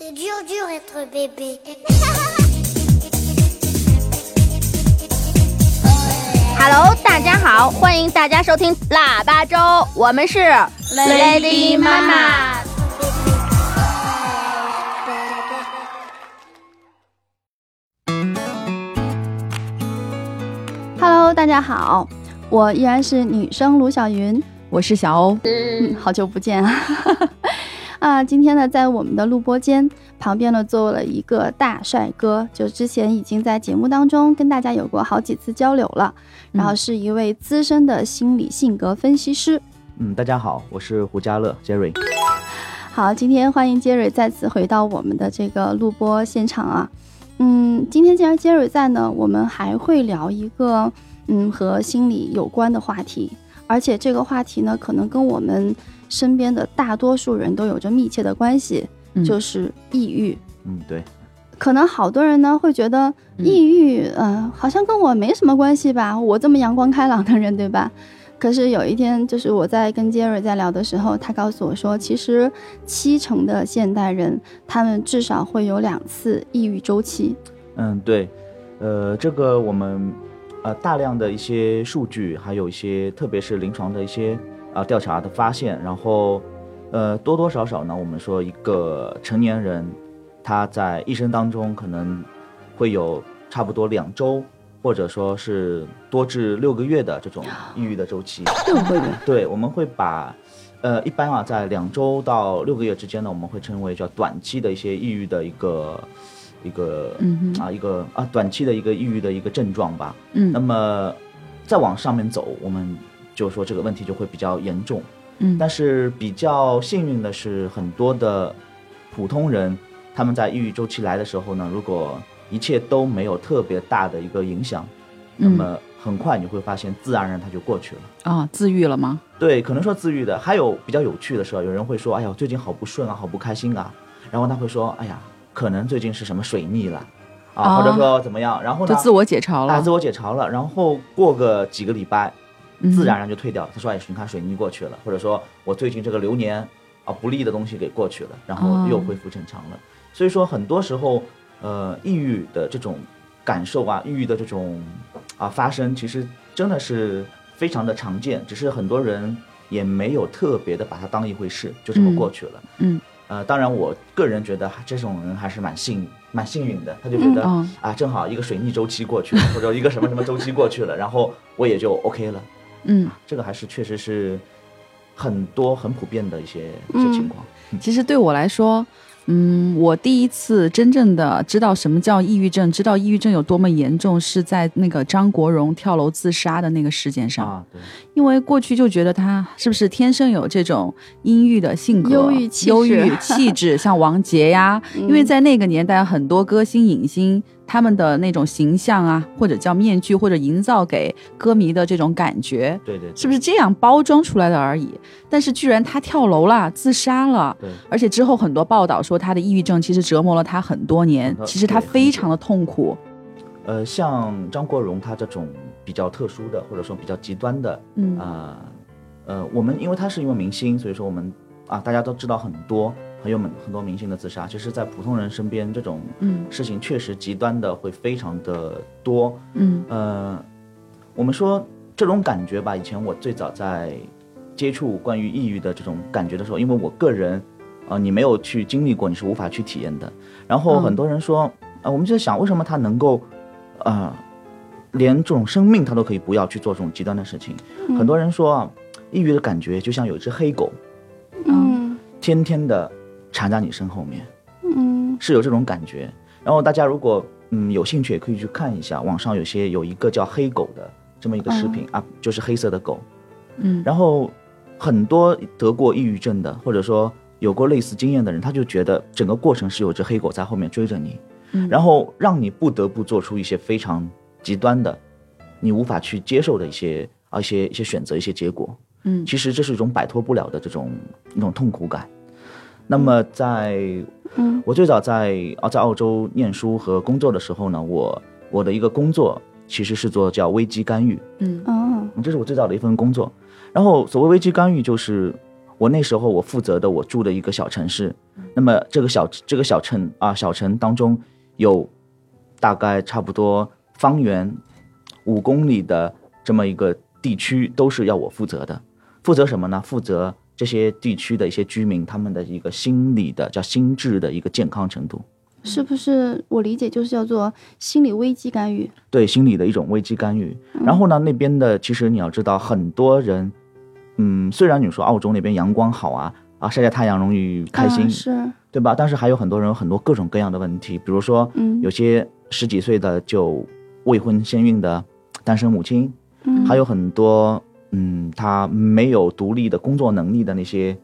C'est dur, dur être bébé. Hello，大家好，欢迎大家收听腊八粥，我们是 Lady 妈妈。Hello，大家好，我依然是女生卢小云，我是小欧。嗯，好久不见啊！啊，今天呢，在我们的录播间旁边呢，坐了一个大帅哥，就之前已经在节目当中跟大家有过好几次交流了，然后是一位资深的心理性格分析师。嗯，大家好，我是胡家乐 Jerry。好，今天欢迎杰瑞再次回到我们的这个录播现场啊。嗯，今天既然杰瑞在呢，我们还会聊一个嗯和心理有关的话题，而且这个话题呢，可能跟我们身边的大多数人都有着密切的关系，嗯就是抑郁。嗯，对，可能好多人呢会觉得抑郁，嗯、好像跟我没什么关系吧，我这么阳光开朗的人，对吧？可是有一天，就是我在跟杰瑞在聊的时候，他告诉我说，其实七成的现代人，他们至少会有两次抑郁周期。嗯，对，呃，这个我们呃大量的一些数据，还有一些特别是临床的一些啊、调查的发现，然后呃多多少少呢，我们说一个成年人他在一生当中可能会有差不多两周，或者说是多至六个月的这种抑郁的周期。六个月，对，我们会把，呃，一般啊，在两周到六个月之间呢，我们会称为叫短期的一些抑郁的一个一个、啊一个啊短期的一个抑郁的一个症状吧。嗯那么再往上面走，我们就是说这个问题就会比较严重。嗯但是比较幸运的是，很多的普通人他们在抑郁周期来的时候呢，如果一切都没有特别大的一个影响，那嗯么很快你会发现，自然而然它就过去了。啊，自愈了吗？对，可能说自愈的，还有比较有趣的是，有人会说，哎呀，最近好不顺啊，好不开心啊，然后他会说，哎呀，可能最近是什么水逆了，啊，啊或者说怎么样，然后呢，就自我解嘲啊，了自。我解嘲了，然后过个几个礼拜，嗯自然而然就退掉了。他说，哎，你看水逆过去了，或者说我最近这个流年啊不利的东西给过去了，然后又恢复正常了。所以说，很多时候，呃，抑郁的这种感受啊，抑郁的这种啊发生，其实真的是非常的常见，只是很多人也没有特别的把它当一回事，就这么嗯过去了。嗯呃，当然，我个人觉得这种人还是蛮幸蛮幸运的，他就觉得、嗯啊，正好一个水逆周期过去了，或者一个什么什么周期过去了，然后我也就 OK 了。嗯，这个还是确实是很多很普遍的一些一些情况。其实对我来说，嗯，我第一次真正的知道什么叫抑郁症，知道抑郁症有多么严重，是在那个张国荣跳楼自杀的那个事件上。啊，对，因为过去就觉得他是不是天生有这种阴郁的性格、忧郁气质忧郁气质，像王杰呀。因为在那个年代，很多歌星、影星他们的那种形象啊，或者叫面具，或者营造给歌迷的这种感觉，对对，对是不是这样包装出来的而已？但是居然他跳楼了，自杀了。对，而且之后很多报道说他的抑郁症其实折磨了他很多年其实他非常的痛苦。呃，像张国荣他这种比较特殊的，或者说比较极端的，嗯呃呃，我们因为他是一位明星，所以说我们啊大家都知道很多很有很很多明星的自杀。其实，在普通人身边，这种嗯事情确实极端的会非常的多。嗯呃，我们说这种感觉吧，以前我最早在接触关于抑郁的这种感觉的时候，因为我个人，呃，你没有去经历过，你是无法去体验的。然后嗯很多人说，呃，我们就在想，为什么他能够，呃，连这种生命他都可以不要去做这种极端的事情？很多人说啊，抑郁的感觉就像有一只黑狗，嗯天天的缠在你身后面。嗯是有这种感觉。然后大家如果嗯有兴趣，也可以去看一下，网上有些有一个叫黑狗的这么一个视频、啊，就是黑色的狗。嗯然后很多得过抑郁症的，或者说有过类似经验的人，他就觉得整个过程是有只黑狗在后面追着你，嗯然后让你不得不做出一些非常极端的，你无法去接受的一些啊一些一些选择、一些结果。嗯其实这是一种摆脱不了的这种一种痛苦感。那么在嗯。我最早在啊在澳洲念书和工作的时候呢，我我的一个工作其实是做叫危机干预，嗯哦。这是我最早的一份工作。然后所谓危机干预，就是我那时候我负责的我住的一个小城市，那么这个小这个小城啊小城当中有大概差不多方圆五公里的这么一个地区都是要我负责的，负责什么呢？负责这些地区的一些居民他们的一个心理的叫心智的一个健康程度，是不是我理解就是叫做心理危机干预？对心理的一种危机干预。然后呢，那边的其实你要知道，很多人，嗯，虽然你说澳洲那边阳光好啊，啊晒晒太阳容易开心，啊是，对吧？但是还有很多人有很多各种各样的问题，比如说，嗯有些十几岁的就未婚先孕的单身母亲，嗯还有很多，嗯，他没有独立的工作能力的那些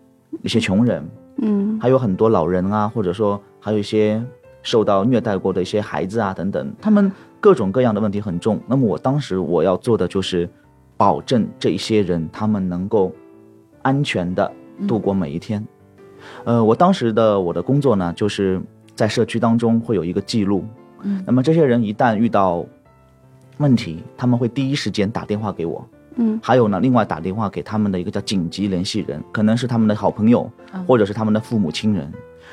那些穷人，嗯还有很多老人啊，或者说还有一些受到虐待过的一些孩子啊等等，他们各种各样的问题很重。那么我当时我要做的就是保证这一些人他们能够安全的度过每一天。呃，我当时的我的工作呢，就是在社区当中会有一个记录。嗯那么这些人一旦遇到问题，他们会第一时间打电话给我。嗯还有呢，另外打电话给他们的一个叫紧急联系人，可能是他们的好朋友，或者是他们的父母亲人。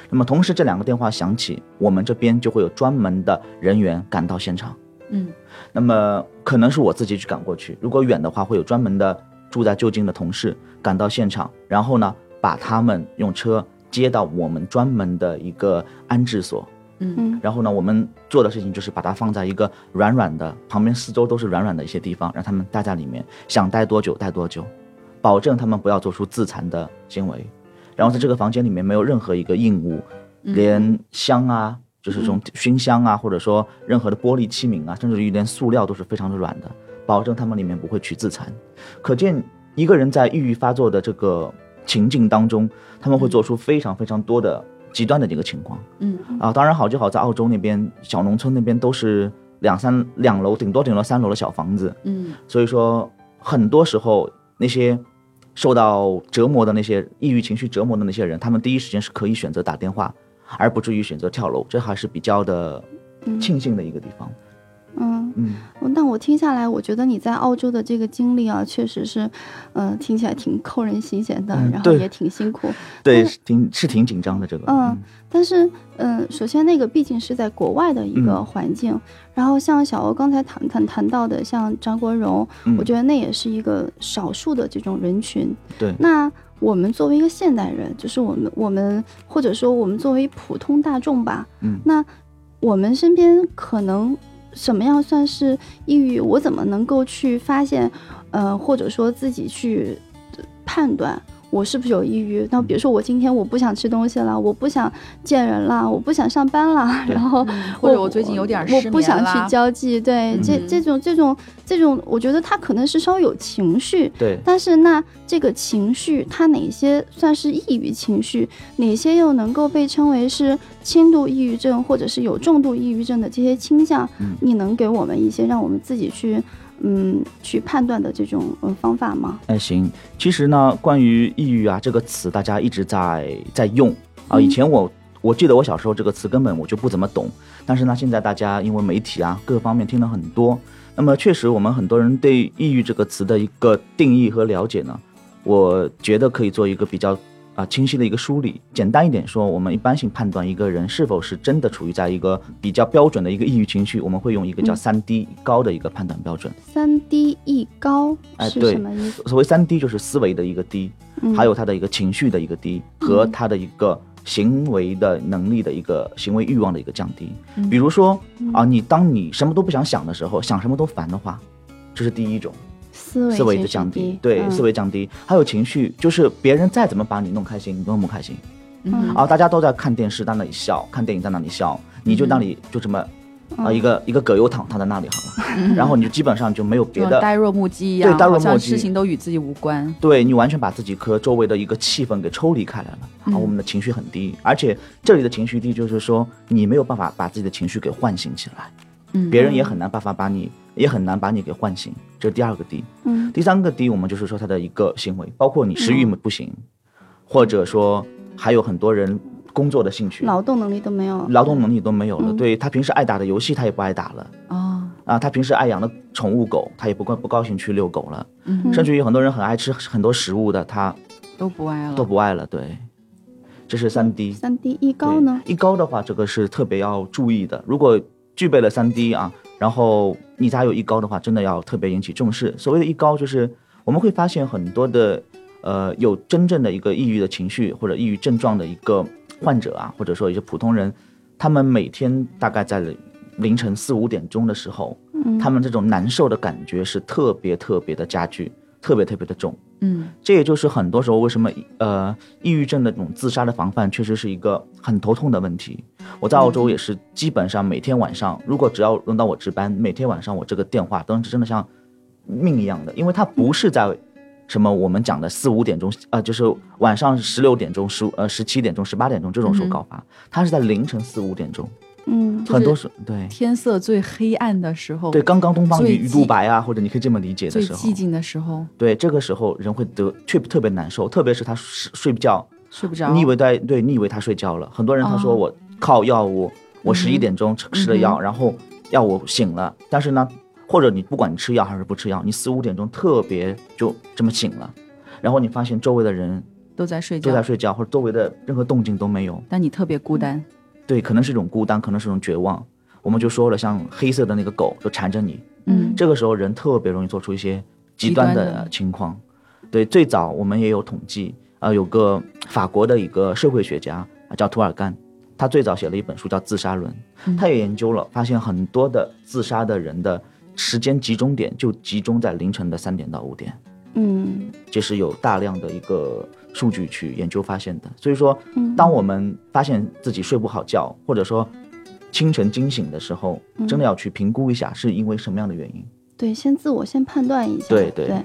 那么同时这两个电话响起，我们这边就会有专门的人员赶到现场。嗯那么可能是我自己去赶过去，如果远的话，会有专门的住在就近的同事赶到现场，然后呢，把他们用车接到我们专门的一个安置所。嗯然后呢，我们做的事情就是把它放在一个软软的，旁边四周都是软软的一些地方，让他们待在里面，想待多久待多久，保证他们不要做出自残的行为。然后在这个房间里面没有任何一个硬物，连香啊，就是这种熏香啊，或者说任何的玻璃器皿啊，甚至于连塑料都是非常的软的，保证他们里面不会去自残。可见一个人在抑郁发作的这个情境当中，他们会做出非常非常多的极端的这个情况。嗯啊，当然好就好在澳洲那边小农村那边都是两三两楼，顶多顶多三楼的小房子，嗯所以说很多时候那些受到折磨的那些抑郁情绪折磨的那些人，他们第一时间是可以选择打电话，而不至于选择跳楼，这还是比较的庆幸的一个地方。嗯，嗯，但我听下来，我觉得你在澳洲的这个经历啊，确实是，嗯、听起来挺扣人心弦的，嗯然后也挺辛苦。对，但是挺是挺紧张的这个。嗯但是，嗯，首先那个毕竟是在国外的一个嗯环境，然后像小欧刚才谈谈谈到的，像张国荣，嗯我觉得那也是一个少数的这种人群。对，那我们作为一个现代人，就是我们我们或者说我们作为普通大众吧，嗯那我们身边可能什么样算是抑郁？我怎么能够去发现，呃，或者说自己去判断？我是不是有抑郁？那比如说我今天我不想吃东西了，我不想见人了，我不想上班了，然后或者我最近有点失我不想去交际。对，这嗯。这种这种这种，我觉得他可能是稍微有情绪，对，但是那这个情绪，它哪些算是抑郁情绪，哪些又能够被称为是轻度抑郁症或者是有重度抑郁症的这些倾向，嗯。你能给我们一些让我们自己去嗯去判断的这种嗯方法吗？哎，行。其实呢，关于抑郁啊这个词，大家一直在在用啊。以前我我记得我小时候这个词根本我就不怎么懂，但是呢，现在大家因为媒体啊各方面听了很多，那么确实我们很多人对抑郁这个词的一个定义和了解呢，我觉得可以做一个比较啊清晰的一个梳理。简单一点说，我们一般性判断一个人是否是真的处于在一个比较标准的一个抑郁情绪，我们会用一个叫嗯三 D 高的一个判断标准。三低一高是哎对什么意思？所谓三低就是思维的一个嗯还有他的一个情绪的一个低和他的一个行为的能力的一个行为欲望的一个降低。比如说啊，你当你什么都不想想的时候，想什么都烦的话，这是第一种思维思维的降低，对，嗯思维降低。还有情绪，就是别人再怎么把你弄开心，你都不开心嗯啊。大家都在看电视，在那里笑，看电影在那里笑，你就那里就这么。啊，嗯一个一个葛优躺躺在那里好了，然后你就基本上就没有别的呆若木鸡一样，对呆若木鸡事情都与自己无关。对你完全把自己和周围的一个气氛给抽离开来了，嗯啊，我们的情绪很低，而且这里的情绪低就是说你没有办法把自己的情绪给唤醒起来，嗯别人也很难办法把你，也很难把你给唤醒，这是第二个低。嗯第三个低，我们就是说他的一个行为，包括你食欲不行，或者说还有很多人工作的兴趣、劳动能力都没有，劳动能力都没有了，嗯对他平时爱打的游戏他也不爱打了。哦，啊，他平时爱养的宠物狗，他也不高不高兴去遛狗了。嗯甚至于很多人很爱吃很多食物的，他都不爱了，都不爱了。对，这是三低。三低一高呢？一高的话，这个是特别要注意的。如果具备了三低啊，然后你家有一高的话，真的要特别引起重视。所谓的一高，就是我们会发现很多的呃有真正的一个抑郁的情绪或者抑郁症状的一个患者啊，或者说一些普通人，他们每天大概在凌晨四五点钟的时候，嗯他们这种难受的感觉是特别特别的加剧，特别特别的重。嗯这也就是很多时候为什么呃抑郁症的这种自杀的防范确实是一个很头痛的问题。我在澳洲也是基本上每天晚上，如果只要轮到我值班，每天晚上我这个电话都是真的像命一样的，因为它不是在什么我们讲的四五点钟，呃，就是晚上十六点钟、十呃十七点钟、十八点钟这种时候高发，它是在凌晨四五点钟，嗯很多时对天色最黑暗的时候，对，刚刚东方鱼鱼最寂肚白啊，或者你可以这么理解的时候最寂，静的时候，对，这个时候人会得却特别难受，特别是他睡睡不觉，睡不着。你以为在对，你以为他睡觉了？很多人他说哦我靠药物，我十一点钟吃吃了药，然后药我醒了，但是呢，或者你不管你吃药还是不吃药，你四五点钟特别就这么醒了，然后你发现周围的人都在睡觉，都在睡觉，或者周围的任何动静都没有，但你特别孤单。对，可能是一种孤单，可能是一种绝望。我们就说了，像黑色的那个狗就缠着你，嗯。这个时候人特别容易做出一些极端的情况。对，最早我们也有统计，啊，有个法国的一个社会学家啊叫图尔干，他最早写了一本书叫《自杀论》，嗯他也研究了，发现很多的自杀的人的时间集中点就集中在凌晨的三点到五点，嗯这是有大量的一个数据去研究发现的。所以说，嗯当我们发现自己睡不好觉，或者说清晨惊醒的时候，嗯真的要去评估一下是因为什么样的原因。对，先自我先判断一下。对对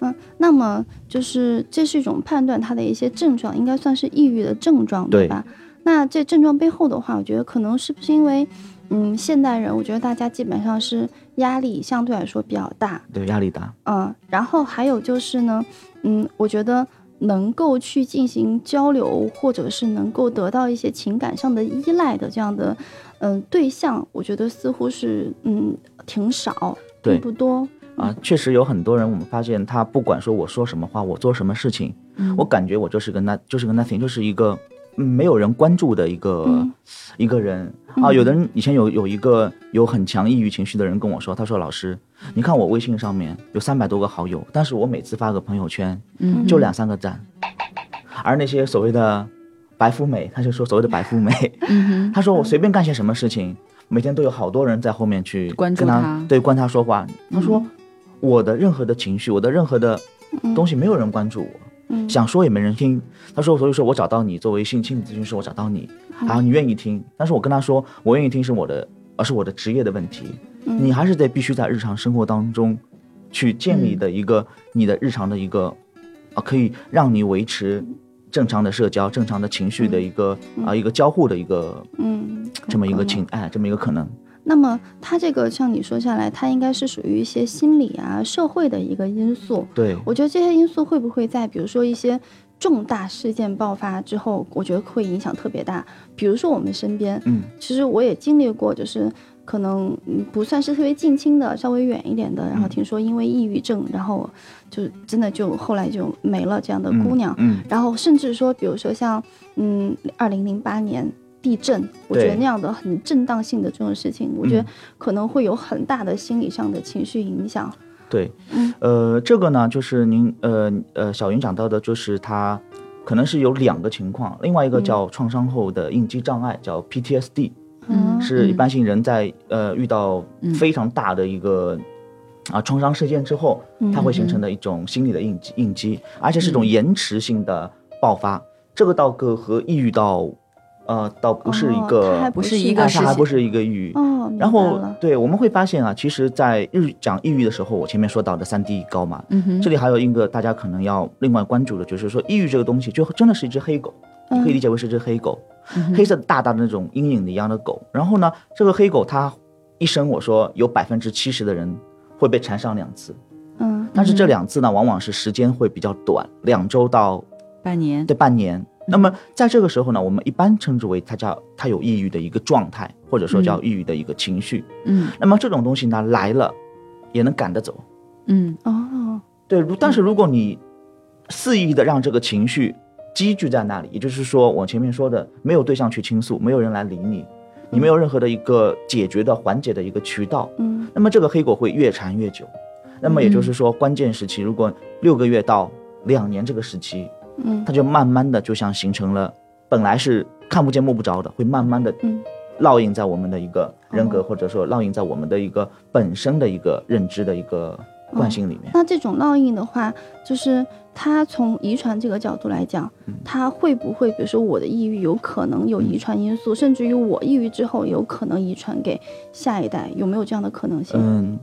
嗯，那么就是这是一种判断它的一些症状，应该算是抑郁的症状，对吧？那这症状背后的话，我觉得可能是不是因为，嗯，现代人，我觉得大家基本上是压力相对来说比较大，对，压力大。嗯，然后还有就是呢，嗯，我觉得能够去进行交流，或者是能够得到一些情感上的依赖的这样的，嗯，对象，我觉得似乎是嗯挺少，对并不多。啊，确实有很多人，我们发现他不管说我说什么话，我做什么事情，嗯我感觉我就是个那，就是个 nothing，就是一个嗯没有人关注的一个、嗯。一个人。啊。嗯有的人以前有有一个有很强抑郁情绪的人跟我说，他说老师，你看我微信上面有三百多个好友，但是我每次发个朋友圈嗯。就两三个赞，而那些所谓的白富美，他就说所谓的白富美，嗯哼，他说我随便干些什么事情，每天都有好多人在后面去关注他对关他说话。他说我的任何的情绪，我的任何的东西，没有人关注我，嗯。想说也没人听。他说，所以说我找到你，作为性心理咨询师，我找到你，然后你愿意听，但是我跟他说，我愿意听是我的，而是我的职业的问题，嗯。你还是得必须在日常生活当中去建立的一个、你的日常的一个啊，可以让你维持正常的社交、正常的情绪的一个、啊一个交互的一个嗯。这么一个情哎这么一个可能。那么它这个像你说下来，它应该是属于一些心理啊、社会的一个因素。对，我觉得这些因素会不会在比如说一些重大事件爆发之后，我觉得会影响特别大。比如说我们身边，嗯，其实我也经历过，就是可能嗯不算是特别近亲的，稍微远一点的，然后听说因为抑郁症，然后就真的就后来就没了这样的姑娘。嗯，然后甚至说，比如说像嗯，二零零八年地震，我觉得那样的很震荡性的这种事情，我觉得嗯。可能会有很大的心理上的情绪影响。对，嗯。呃，这个呢，就是您呃呃小云讲到的，就是他可能是有两个情况，另外一个叫创伤后的应激障碍，叫 PTSD，嗯。是一般性人在呃遇到嗯。非常大的一个。啊，创伤事件之后，它会形嗯。成的一种心理的应激，应激，而且是一种延迟性的爆发。这个倒个和抑郁倒，呃，倒不是一哦个，它还不是一个啊事情它还不是一个抑郁。哦，明然后对，我们会发现啊，其实，在日讲抑郁的时候，我前面说到的三 D 高嘛，嗯哼，这里还有一个大家可能要另外关注的，就是说抑郁这个东西，就真的是一只黑狗，你可以理解为是只黑狗，嗯黑色大大的那种阴影的一样的狗。然后呢，这个黑狗它一生，我说有百分之七十的人会被缠上两次，嗯但是这两次呢，往往是时间会比较短，两周到半年，对半年。那么在这个时候呢，我们一般称之为它叫它有抑郁的一个状态，或者说叫抑郁的一个情绪。嗯那么这种东西呢来了，也能赶得走。嗯哦，对，如但是如果你肆意的让这个情绪积聚在那里，也就是说，我前面说的，没有对象去倾诉，没有人来理你，你没有任何的一个解决的缓解的一个渠道，嗯那么这个黑果会越缠越久。那么也就是说，关键时期如果六个月到两年这个时期，嗯。它就慢慢的就像形成了，本来是看不见摸不着的，会慢慢的嗯。烙印在我们的一个人格，哦。或者说烙印在我们的一个本身的一个认知的一个惯性里面。那这种烙印的话，就是它从遗传这个角度来讲，嗯。它会不会，比如说我的抑郁有可能有遗传因素，甚至于我抑郁之后有可能遗传给下一代，有没有这样的可能性？嗯，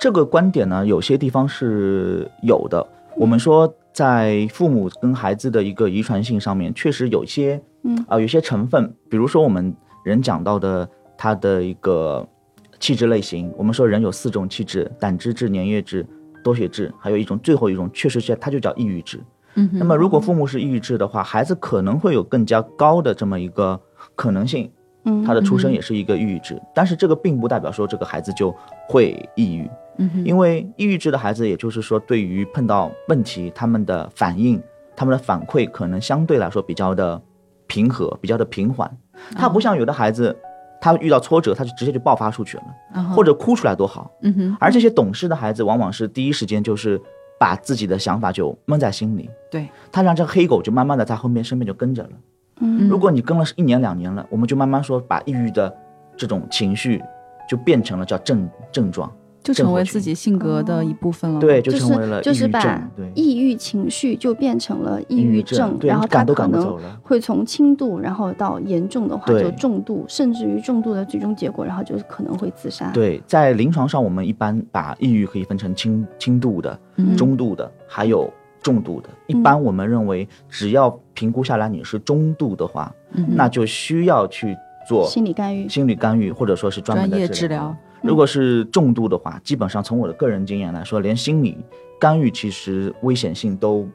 这个观点呢，有些地方是有的。我们说，在父母跟孩子的一个遗传性上面，确实有一些，嗯啊、有些成分，比如说我们人讲到的他的一个气质类型，我们说人有四种气质：胆汁质、粘液质、多血质，还有一种最后一种，确实是它就叫抑郁质。嗯那么，如果父母是抑郁质的话，孩子可能会有更加高的这么一个可能性，嗯，他的出生嗯也是一个抑郁质，但是这个并不代表说这个孩子就会抑郁。嗯因为抑郁质的孩子，也就是说，对于碰到问题，他们的反应、他们的反馈，可能相对来说比较的平和，比较的平缓。他不像有的孩子，他遇到挫折，他就直接就爆发出去了，或者哭出来多好。嗯哼而这些懂事的孩子，往往是第一时间就是把自己的想法就闷在心里，对，他让这个黑狗就慢慢的在后面身边就跟着了。嗯如果你跟了一年两年了，我们就慢慢说，把抑郁的这种情绪就变成了叫症症状。就成为自己性格的一部分了。对，就就成为了抑郁是就是把症，抑郁情绪就变成了抑郁症，对然后它可能赶不走了。会从轻度，然后到严重的话就重度，甚至于重度的最终结果，然后就可能会自杀。，对，在临床上，我们一般把抑郁可以分成轻轻度的、嗯中度的，还有重度的。一般我们认为，只要评估下来你是中度的话，嗯那就需要去做心理干预。心理干预，或者说是专门的专业治治疗。如果是重度的话，基本上从我的个人经验来说，连心理干预其实危险性都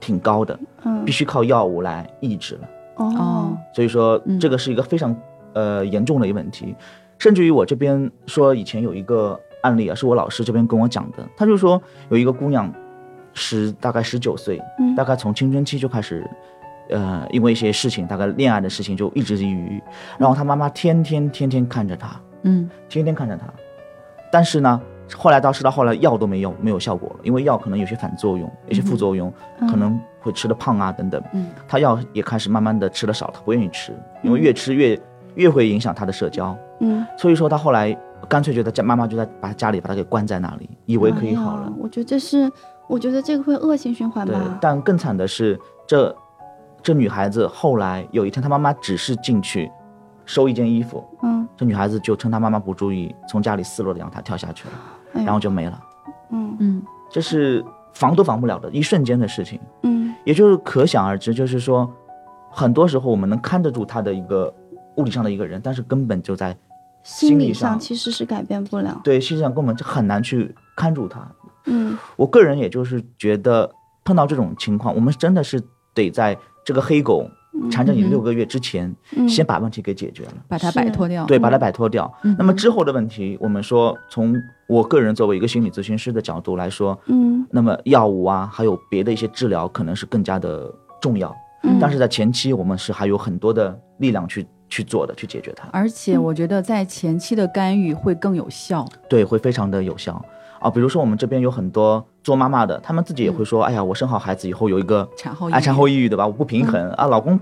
挺高的，嗯必，须靠药物来抑制了。哦哦，所以说嗯这个是一个非常呃严重的一个问题，甚至于我这边说以前有一个案例啊，是我老师这边跟我讲的，他就说有一个姑娘十大概十九岁，嗯大概从青春期就开始。呃，因为一些事情，大概恋爱的事情就一直抑郁，然后她妈妈天天天天看着她，嗯。天天看着他，但是呢，后来到是到后来药都没用，没有效果了，因为药可能有些反作用，有些副作用，嗯。可能会吃的胖啊等等。嗯。他药也开始慢慢的吃的少，他不愿意吃，因为越吃越越会影响他的社交，嗯，所以说他后来干脆就在家，妈妈就在把家里把他给关在那里，以为可以好了。哎。我觉得这是，我觉得这个会恶性循环吧。对，。但更惨的是，这这女孩子后来有一天，她妈妈只是进去收一件衣服，嗯，这女孩子就趁她妈妈不注意，从家里四楼的阳台跳下去了，哎然后就没了。嗯嗯这是防都防不了的，一瞬间的事情。嗯也就是可想而知，就是说，很多时候我们能看得住他的一个物理上的一个人，但是根本就在心理心理上上其实是改变不了。对心理上根本就很难去看住他。嗯我个人也就是觉得，碰到这种情况，我们真的是得在这个黑狗缠着你嗯六个月之前，嗯，先把问题给解决了。把它摆脱掉。对，把它摆脱掉。嗯那么之后的问题，我们说从我个人作为一个心理咨询师的角度来说，嗯那么药物啊，还有别的一些治疗，可能是更加的重要。嗯，但是在前期，我们是还有很多的力量去去做的，去解决它，而且我觉得在前期的干预会更有效。对，会非常的有效啊。比如说我们这边有很多做妈妈的，她们自己也会说，哎呀，我生好孩子以后有一个产后抑郁啊产后抑郁对吧？我不平衡啊，老公。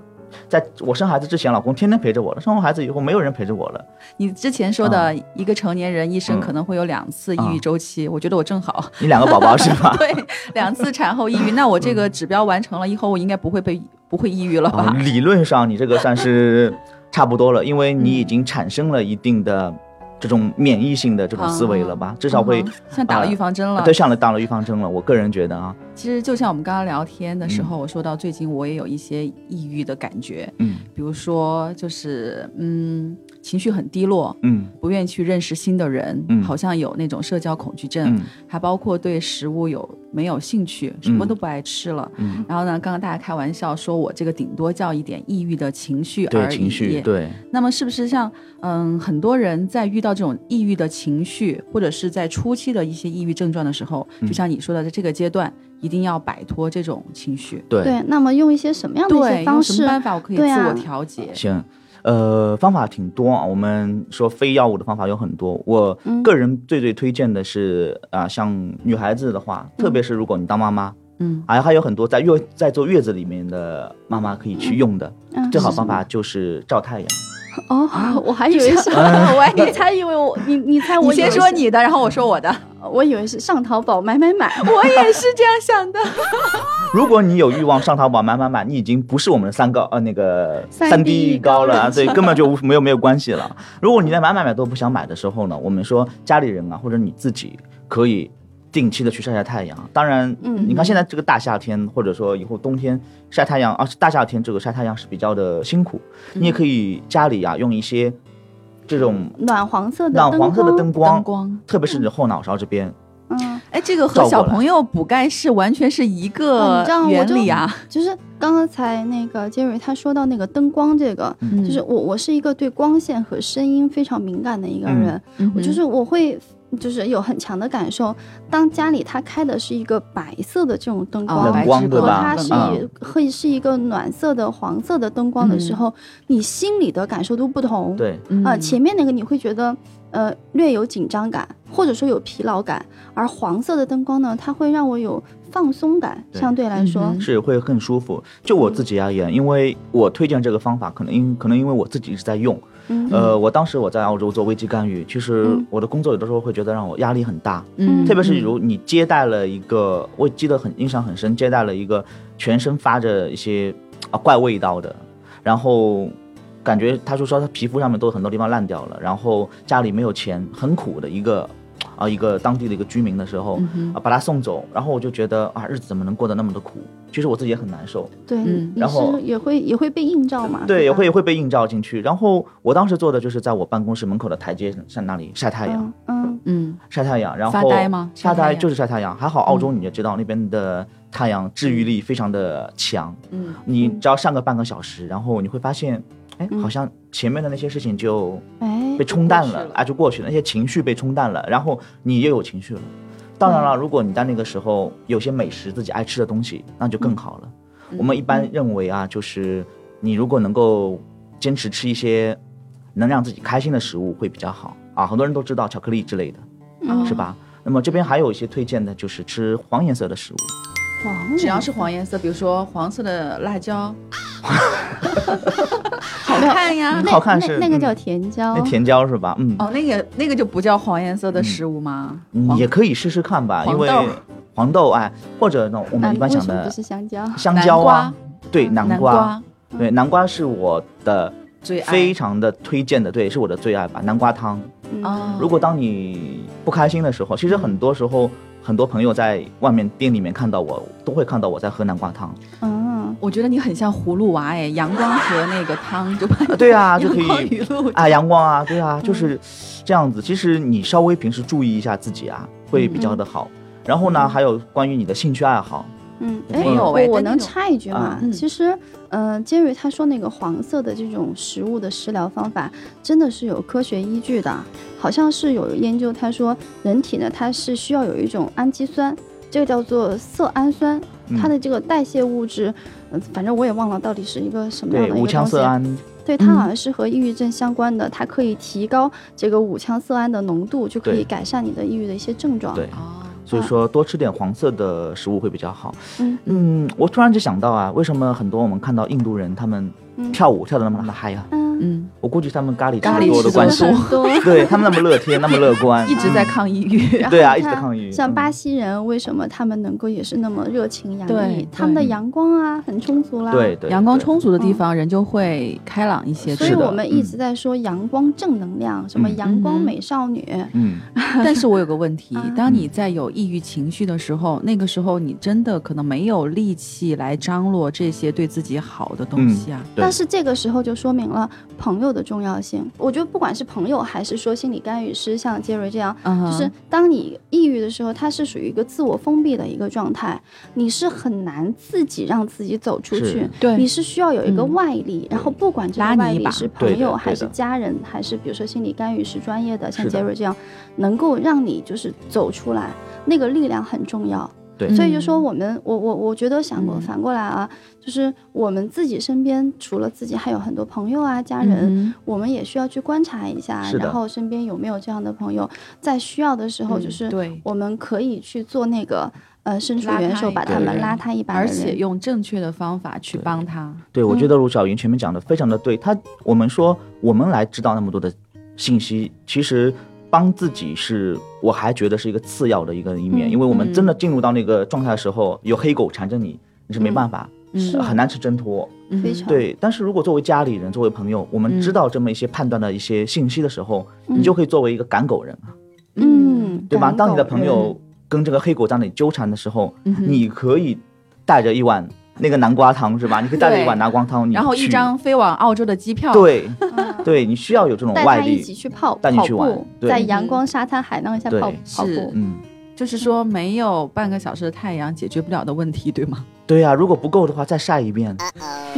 在我生孩子之前，老公天天陪着我了；生完孩子以后，没有人陪着我了。你之前说的一个成年人一生嗯可能会有两次抑郁啊周期，我觉得我正好。你两个宝宝是吧？对，两次产后抑郁，那我这个指标完成了以后，我应该不会被不会抑郁了吧啊？理论上你这个算是 差不多了，因为你已经产生了一定的这种免疫性的这种思维了吧？至少会嗯像打了预防针了。对，像了打了预防针了。我个人觉得啊，其实就像我们刚刚聊天的时候，我说到最近我也有一些抑郁的感觉，嗯比如说就是嗯情绪很低落，嗯不愿意去认识新的人，嗯好像有那种社交恐惧症，嗯还包括对食物有没有兴趣，什么都不爱吃了。嗯，然后呢，刚刚大家开玩笑说我这个顶多叫一点抑郁的情绪而已。对情绪，对，那么是不是像嗯很多人在遇到这种抑郁的情绪，或者是在初期的一些抑郁症状的时候，嗯就像你说的，在这个阶段一定要摆脱这种情绪。对，对，那么用一些什么样的一对，些方式用什么？办法我可以自我调节？行。呃，方法挺多啊。我们说非药物的方法有很多，我嗯个人最最推荐的是啊、像女孩子的话，特别是如果你当妈妈，嗯，还还有很多在月在坐月子里面的妈妈可以去用的。嗯最好方法就是照太阳。哦，我还以为是，我还你才以为我你你猜我你先说你的，然后我说我的。我以为是上淘宝买买买，我也是这样想的。如果你有欲望上淘宝买买买，你已经不是我们的三高呃那个 3D 三 D 高了所以根本就无没有没有关系了。如果你连买买买都不想买的时候呢，我们说家里人啊或者你自己可以定期的去晒晒太阳。当然，嗯你看现在这个大夏天，或者说以后冬天晒太阳，而、且大夏天这个晒太阳是比较的辛苦，你也可以家里啊用一些这种暖黄色的暖黄色的灯光，灯光，特别是你的后脑勺这边。嗯，哎，这个和小朋友补钙是完全是一哦个原理啊。就是刚才那个杰瑞他说到那个灯光这个，嗯就是我我是一个对光线和声音非常敏感的一个人，嗯我就是我会。就是有很强的感受，当家里它开的是一个白色的这种灯光，哦冷光对吧和它是会是一个暖色的黄色的灯光的时候，你心里的感受都不同。，对，嗯呃，前面那个你会觉得呃略有紧张感，或者说有疲劳感，而黄色的灯光呢，它会让我有放松感，对相对来说，嗯是会更舒服。就我自己而言，因为我推荐这个方法，可能因可能因为我自己一直在用。嗯。呃，我当时我在澳洲做危机干预，其实嗯。我的工作有的时候会觉得让我压力很大，嗯。特别是如你接待了一个，我记得很印象很深，接待了一个全身发着一些啊怪味道的，然后感觉他就说他皮肤上面都有很多地方烂掉了，然后家里没有钱，很苦的一个啊一个当地的一个居民的时候嗯啊把他送走，然后我就觉得啊日子怎么能过得那么的苦？其实我自己也很难受，对，嗯。然后也会也会被映照嘛？对，也会也会被映照进去。然后我当时做的就是在我办公室门口的台阶上那里晒太阳，嗯嗯。嗯。晒太阳，然后发呆吗？晒发呆太阳。就是晒太阳。还好澳洲你也知道、那边的太阳治愈力非常的强，嗯。你只要上个半个小时，然后你会发现，哎，嗯好像前面的那些事情就哎被冲淡了了啊，就过去了，那些情绪被冲淡了，然后你又有情绪了。当然了，嗯如果你在那个时候有些美食自己爱吃的东西，那就更好了。嗯我们一般认为啊，就是你如果能够坚持吃一些能让自己开心的食物会比较好啊。很多人都知道巧克力之类的，嗯是吧？那么这边还有一些推荐的，就是吃黄颜色的食物。黄只要是黄颜色，比如说黄色的辣椒，好 看呀。那好看那那个叫甜椒，那甜椒是吧？嗯，哦，那个那个就不叫黄颜色的食物吗？黄。也可以试试看吧，因为黄豆哎，或者呢，我们嗯一般想的是香蕉？香蕉啊，对，南南瓜，对，南瓜是我的最爱。非常的推荐的，对，是我的最爱吧，南瓜汤。如果当你不开心的时候，其实很多时候，很多朋友在外面店里面看到我，都会看到我在喝南瓜汤。嗯，我觉得你很像葫芦娃哎，阳光和那个汤就把对啊，就可以啊，阳光啊，对嗯啊，就是这样子。其实你稍微平时注意一下自己啊，会比较的好。然后呢，还有关于你的兴趣爱好，嗯，没哎有哎我我能插一句吗其实，嗯，杰瑞他说那个黄色的这种食物的食疗方法，真的是有科学依据的。好像是有研究，他说人体呢，它是需要有一种氨基酸，这个叫做色氨酸，嗯它的这个代谢物质，嗯，反正我也忘了到底是一个什么样的一个东西。羟色胺，对，它好像是和抑郁症相关的，它可以提高这个五羟色胺的浓度，就可以改善你的抑郁的一些症状。对，哦，所以说多吃点黄色的食物会比较好。嗯嗯，我突然就想到啊，为什么很多我们看到印度人他们嗯跳舞跳的那么那么嗨啊？嗯，嗯，我估计他们咖喱咖喱吃多的关系，对他们那么乐天，那么乐观，一直在抗抑郁。对啊一直抗议像嗯巴西人，为什么他们能够也是那么热情洋溢？他们的阳光啊很充足啦。对对，阳光充足的地方，人就会开朗一些。所以我们一直在说阳光正能量，什么嗯阳光美少女。嗯，但是我有个问题啊，当你在有抑郁情绪的时候，那个时候你真的可能没有力气来张罗这些对自己好的东西啊。但是这个时候就说明了，朋友的重要性。我觉得不管是朋友还是说心理干预师，像杰瑞这样，就是当你抑郁的时候，它是属于一个自我封闭的一个状态，你是很难自己让自己走出去。对你是需要有一个嗯外力，然后不管这个外力是朋友还是家人，还是比如说心理干预师专业的，像杰瑞这样，能够让你就是走出来，那个力量很重要。对。所以就说我们，我我我觉得想过嗯。反过来啊，就是我们自己身边除了自己，还有很多朋友啊、家人，嗯我们也需要去观察一下，然后身边有没有这样的朋友，在需要的时候，嗯就是对。我们可以去做那个呃伸出援手，把把他们拉他一把而，且用正确的方法去帮他。对，我嗯觉得卢小云前面讲的非常的对。他我们说我们来知道那么多的信息，其实帮自己是我还觉得是一个次要的一个一面，嗯因为我们嗯真的进入到那个状态的时候，有黑狗缠着你，你是没办法，嗯呃很难去挣脱。嗯。非常。对，但是如果作为家里人、作为朋友，我们知嗯道这么一些判断的一些信息的时候，嗯。你就可以作为一个赶狗人啊，嗯，对吧？当你的朋友跟这个黑狗在那里纠缠的时候，嗯你可以带着一碗那个南瓜汤，是吧？你可以带着一碗对。南瓜汤，你然后一张飞往澳洲的机票。，对嗯。对，你需要有这种外带他一，起去泡带你去玩跑步，在阳光、沙滩、海浪下泡跑跑是。步。嗯，就是说没有半个小时的太阳解决不了的问题，对吗？对呀、如果不够的话，再晒一遍，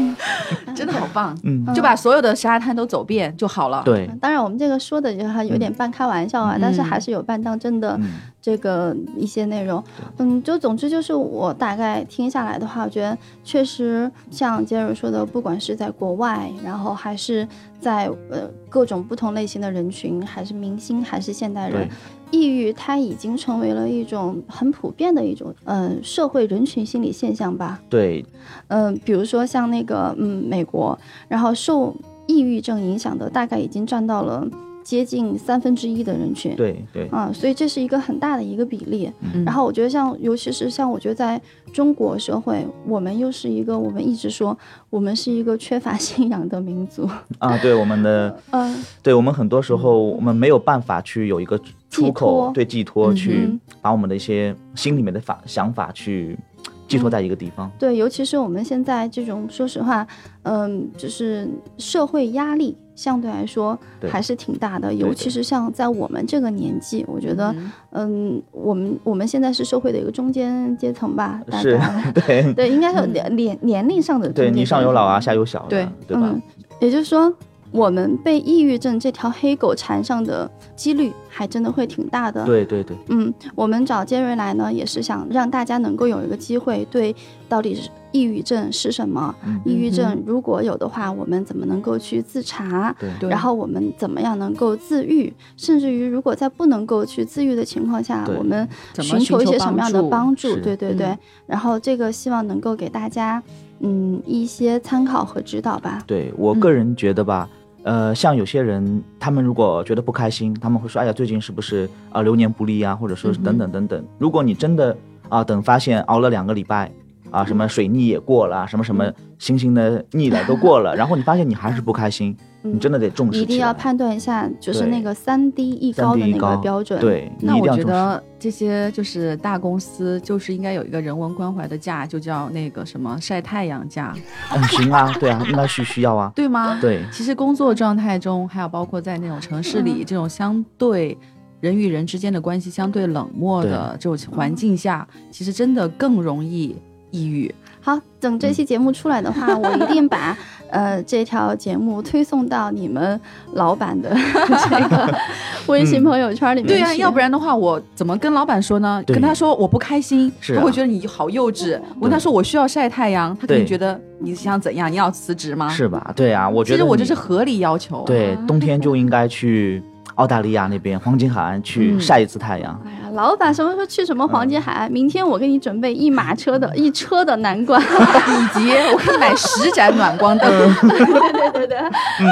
真的好棒，嗯，嗯。就把所有的沙滩都走遍就好了。，对，当然，我们这个说的就还有点半开玩笑啊，但是嗯还是有半当真的嗯，这个一些内容。嗯，就总之就是我大概听下来的话，我觉得确实像杰瑞说的，不管是在国外，然后还是在呃各种不同类型的人群，还是明星，还是现代人，抑郁它已经成为了一种很普遍的一种呃社会人群心理现象吧。对，嗯、比如说像那个嗯美国，然后受抑郁症影响的大概已经占到了接近三分之一的人群。对，对，啊、所以这是一个很大的一个比例。嗯然后我觉得像，尤其是像我觉得在中国社会，我们又是一个我们一直说我们是一个缺乏信仰的民族。啊，对我们的，嗯、对我们很多时候我们没有办法去有一个出口托，对寄托，嗯去把我们的一些心里面的法想法去寄托在一个地方。对，尤其是我们现在这种，说实话，嗯，就是社会压力相对来说还是挺大的，尤其是像在我们这个年纪，我觉得，嗯，我们我们现在是社会的一个中间阶层吧，大是概对，对，应该是年年年龄上的中对你上有老啊，下有小的，对对吧？嗯，也就是说，我们被抑郁症这条黑狗缠上的几率还真的会挺大的。，对对对，嗯，我们找杰瑞来呢，也是想让大家能够有一个机会，对到底是抑郁症是什么，嗯抑郁症如果有的话，我们怎么能够去自查？对对然后我们怎么样能够自愈？甚至于，如果在不能够去自愈的情况下，我们寻求一些什么样的帮帮助？对对对。嗯然后这个希望能够给大家，嗯，一些参考和指导吧。对我个人觉得吧，呃，像有些人，他们如果觉得不开心，他们会说，哎呀，最近是不是啊、流年不利啊，或者说是等等等等。如果你真的啊、等发现熬了两个礼拜啊，什么水逆也过了，什么什么星星的逆了都过了，然后你发现你还是不开心，嗯你真的得重视一定要判断一下，就是那个三低一高的那个标准。，对，那我。觉得这些就是大公司，就是应该有一个人文关怀的假，就叫那个什么晒太阳假，嗯，行啊，对啊，应该是需要啊，对吗？。对其实工作状态中，还有包括在那种城市里，这种相对人与人之间的关系相对冷漠的这种环境下，其实真的更容易抑郁。好，等这期节目出来的话，我一定把呃这条节目推送到你们老板的 这个微信朋友圈里面去。对啊，要不然的话，我怎么跟老板说呢？跟他说我不开心，他会觉得你好幼稚。我跟他说我需要晒太阳，他肯定觉得你想怎样？你要辞职吗？是吧？对啊，我觉得其实我这是合理要求。对，冬天就应该去澳大利亚那边黄金海岸去嗯晒一次太阳。哎呀，老板什么时候去什么黄金海岸？明天我给你准备一马车的 一车的南瓜。以及我给你买十盏暖光灯。对对对对，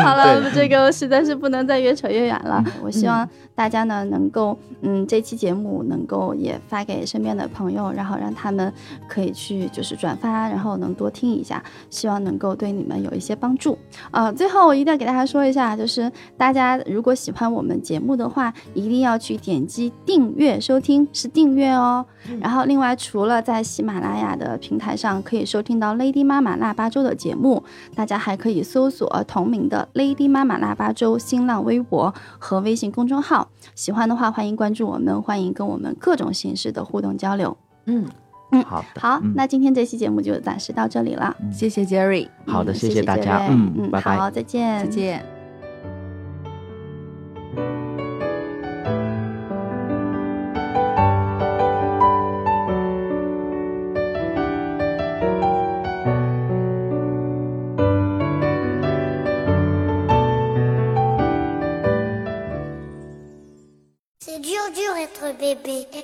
好了，对这个实在是不能再越扯越远了。我希望大家呢能够，嗯，这期节目能够也发给身边的朋友，然后让他们可以去就是转发，然后能多听一下，希望能够对你们有一些帮助。呃，最后我一定要给大家说一下，就是大家如果喜欢我们节目的话，一定要去点击订阅收听，是订阅哦。嗯然后另外除了在喜马拉雅的平台上可以收听到 Lady 妈妈腊八粥的节目，大家还可以搜索同名的 Lady 妈妈腊八粥新浪微博和微信公众号。喜欢的话，欢迎关注我们，欢迎跟我们各种形式的互动交流。嗯。嗯，好的，好，嗯。那今天这期节目就暂时到这里了。谢谢 Jerry，好的，谢谢大家，嗯，嗯，拜拜。好，再见，再见。Bébé.